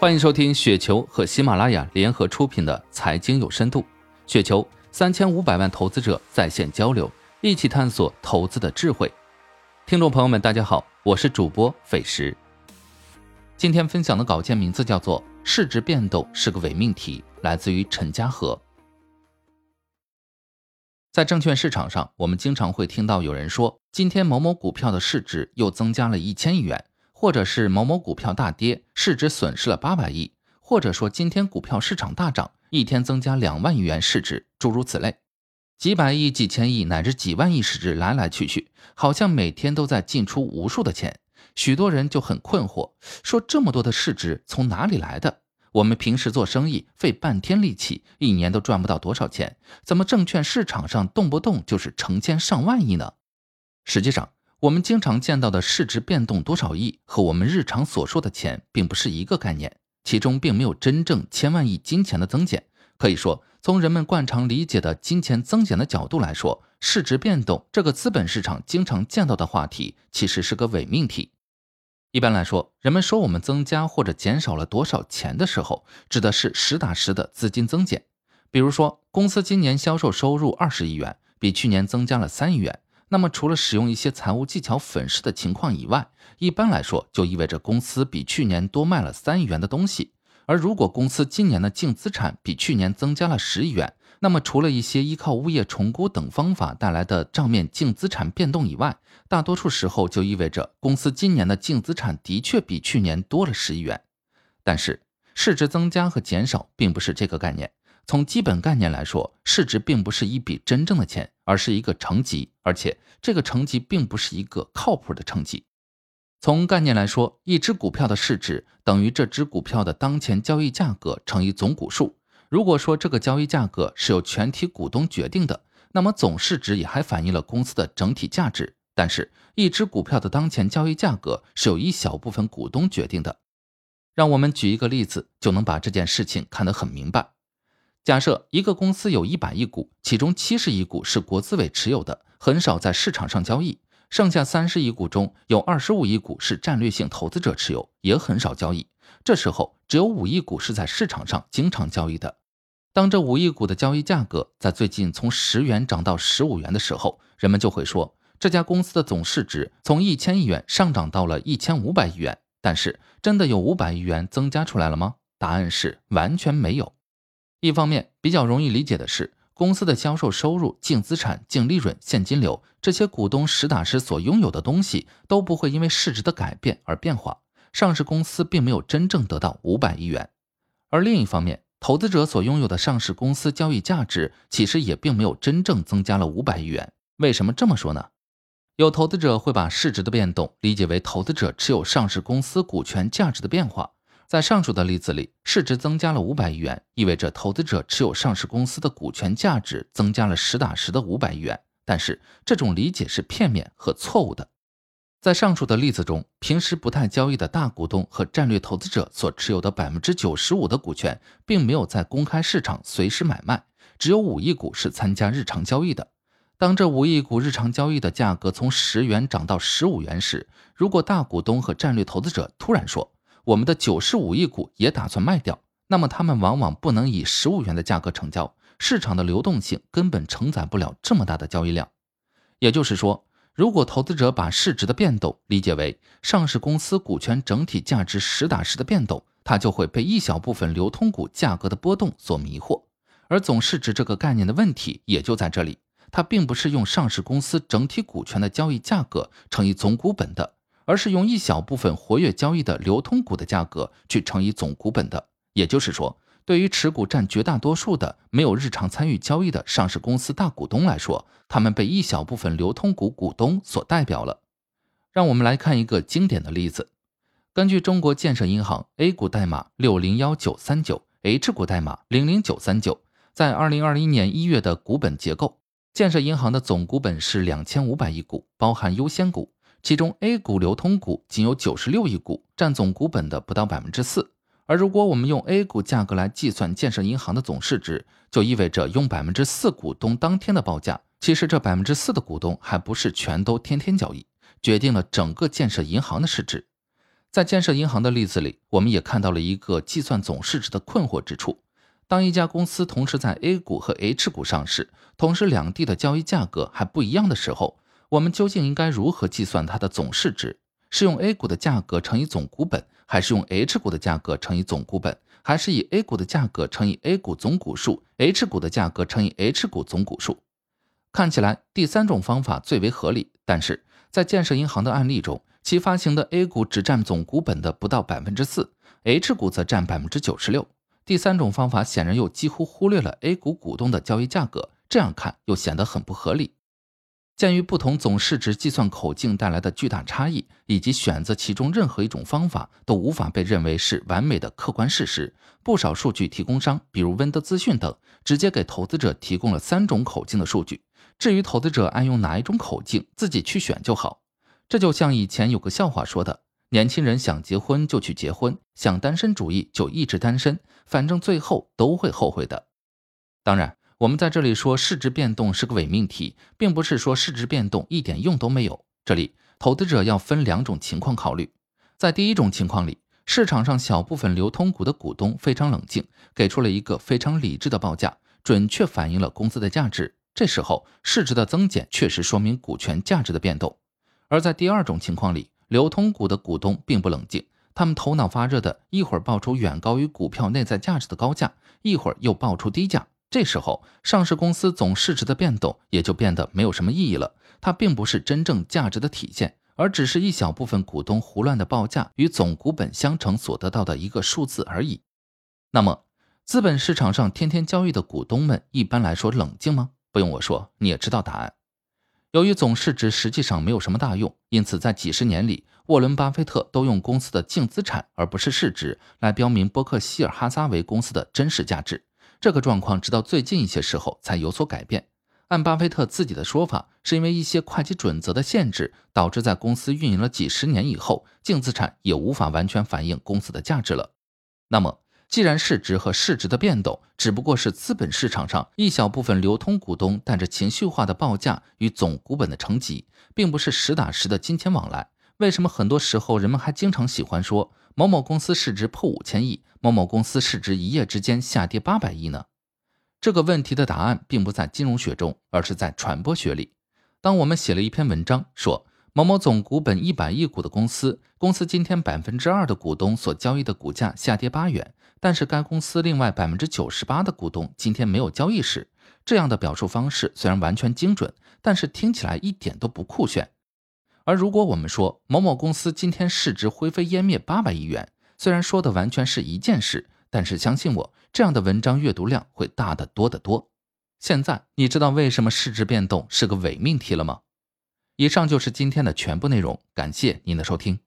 欢迎收听雪球和喜马拉雅联合出品的《财经有深度》，雪球三千五百万投资者在线交流，一起探索投资的智慧。听众朋友们，大家好，我是主播斐石。今天分享的稿件名字叫做《市值变动是个伪命题》，来自于陈嘉禾。在证券市场上，我们经常会听到有人说，今天某某股票的市值又增加了一千亿元。或者是某某股票大跌，市值损失了八百亿，或者说今天股票市场大涨，一天增加两万亿元市值，诸如此类，几百亿、几千亿乃至几万亿市值来来去去，好像每天都在进出无数的钱，许多人就很困惑，说这么多的市值从哪里来的？我们平时做生意费半天力气，一年都赚不到多少钱，怎么证券市场上动不动就是成千上万亿呢？实际上。我们经常见到的市值变动多少亿，和我们日常所说的钱并不是一个概念，其中并没有真正千万亿金钱的增减。可以说，从人们惯常理解的金钱增减的角度来说，市值变动这个资本市场经常见到的话题，其实是个伪命题。一般来说，人们说我们增加或者减少了多少钱的时候，指的是实打实的资金增减。比如说，公司今年销售收入二十亿元，比去年增加了三亿元。那么，除了使用一些财务技巧粉饰的情况以外，一般来说就意味着公司比去年多卖了三亿元的东西。而如果公司今年的净资产比去年增加了十亿元，那么除了一些依靠物业重估等方法带来的账面净资产变动以外，大多数时候就意味着公司今年的净资产的确比去年多了十亿元。但是，市值增加和减少并不是这个概念。从基本概念来说，市值并不是一笔真正的钱，而是一个成绩，而且这个成绩并不是一个靠谱的成绩。从概念来说，一只股票的市值等于这只股票的当前交易价格乘以总股数。如果说这个交易价格是由全体股东决定的，那么总市值也还反映了公司的整体价值。但是，一只股票的当前交易价格是由一小部分股东决定的。让我们举一个例子，就能把这件事情看得很明白。假设一个公司有一百亿股，其中七十亿股是国资委持有的，很少在市场上交易；剩下三十亿股中有二十五亿股是战略性投资者持有，也很少交易。这时候只有五亿股是在市场上经常交易的。当这五亿股的交易价格在最近从十元涨到十五元的时候，人们就会说这家公司的总市值从一千亿元上涨到了一千五百亿元。但是真的有五百亿元增加出来了吗？答案是完全没有。一方面比较容易理解的是，公司的销售收入、净资产、净利润、现金流这些股东实打实所拥有的东西都不会因为市值的改变而变化，上市公司并没有真正得到五百亿元。而另一方面，投资者所拥有的上市公司交易价值其实也并没有真正增加了五百亿元。为什么这么说呢？有投资者会把市值的变动理解为投资者持有上市公司股权价值的变化。在上述的例子里，市值增加了五百亿元，意味着投资者持有上市公司的股权价值增加了实打实的五百亿元。但是这种理解是片面和错误的。在上述的例子中，平时不太交易的大股东和战略投资者所持有的百分之九十五的股权，并没有在公开市场随时买卖，只有五亿股是参加日常交易的。当这五亿股日常交易的价格从十元涨到十五元时，如果大股东和战略投资者突然说，我们的九十五亿股也打算卖掉，那么他们往往不能以十五元的价格成交，市场的流动性根本承载不了这么大的交易量。也就是说，如果投资者把市值的变动理解为上市公司股权整体价值实打实的变动，它就会被一小部分流通股价格的波动所迷惑。而总市值这个概念的问题也就在这里，它并不是用上市公司整体股权的交易价格乘以总股本的。而是用一小部分活跃交易的流通股的价格去乘以总股本的，也就是说，对于持股占绝大多数的没有日常参与交易的上市公司大股东来说，他们被一小部分流通股股东所代表了。让我们来看一个经典的例子：根据中国建设银行 A 股代码六零幺九三九，H 股代码零零九三九，在二零二一年一月的股本结构，建设银行的总股本是两千五百亿股，包含优先股。其中 A 股流通股仅有九十六亿股，占总股本的不到百分之四。而如果我们用 A 股价格来计算建设银行的总市值，就意味着用百分之四股东当天的报价。其实这百分之四的股东还不是全都天天交易，决定了整个建设银行的市值。在建设银行的例子里，我们也看到了一个计算总市值的困惑之处。当一家公司同时在 A 股和 H 股上市，同时两地的交易价格还不一样的时候，我们究竟应该如何计算它的总市值？是用 A 股的价格乘以总股本，还是用 H 股的价格乘以总股本，还是以 A 股的价格乘以 A 股总股数，H 股的价格乘以 H 股总股数？看起来第三种方法最为合理，但是在建设银行的案例中，其发行的 A 股只占总股本的不到百分之四，H 股则占百分之九十六。第三种方法显然又几乎忽略了 A 股股东的交易价格，这样看又显得很不合理。鉴于不同总市值计算口径带来的巨大差异，以及选择其中任何一种方法都无法被认为是完美的客观事实，不少数据提供商，比如温德资讯等，直接给投资者提供了三种口径的数据。至于投资者爱用哪一种口径，自己去选就好。这就像以前有个笑话说的。年轻人想结婚就去结婚，想单身主义就一直单身，反正最后都会后悔的。当然，我们在这里说市值变动是个伪命题，并不是说市值变动一点用都没有。这里投资者要分两种情况考虑，在第一种情况里，市场上小部分流通股的股东非常冷静，给出了一个非常理智的报价，准确反映了公司的价值。这时候市值的增减确实说明股权价值的变动。而在第二种情况里，流通股的股东并不冷静，他们头脑发热的，一会儿爆出远高于股票内在价值的高价，一会儿又爆出低价。这时候，上市公司总市值的变动也就变得没有什么意义了。它并不是真正价值的体现，而只是一小部分股东胡乱的报价与总股本相乘所得到的一个数字而已。那么，资本市场上天天交易的股东们，一般来说冷静吗？不用我说，你也知道答案。由于总市值实际上没有什么大用，因此在几十年里，沃伦·巴菲特都用公司的净资产而不是市值来标明伯克希尔哈撒韦公司的真实价值。这个状况直到最近一些时候才有所改变。按巴菲特自己的说法，是因为一些会计准则的限制，导致在公司运营了几十年以后，净资产也无法完全反映公司的价值了。那么，既然市值和市值的变动只不过是资本市场上一小部分流通股东带着情绪化的报价与总股本的乘积，并不是实打实的金钱往来，为什么很多时候人们还经常喜欢说某某公司市值破五千亿，某某公司市值一夜之间下跌八百亿呢？这个问题的答案并不在金融学中，而是在传播学里。当我们写了一篇文章说。某某总股本一百亿股的公司，公司今天百分之二的股东所交易的股价下跌八元，但是该公司另外百分之九十八的股东今天没有交易时，这样的表述方式虽然完全精准，但是听起来一点都不酷炫。而如果我们说某某公司今天市值灰飞烟灭八百亿元，虽然说的完全是一件事，但是相信我，这样的文章阅读量会大得多得多。现在你知道为什么市值变动是个伪命题了吗？以上就是今天的全部内容，感谢您的收听。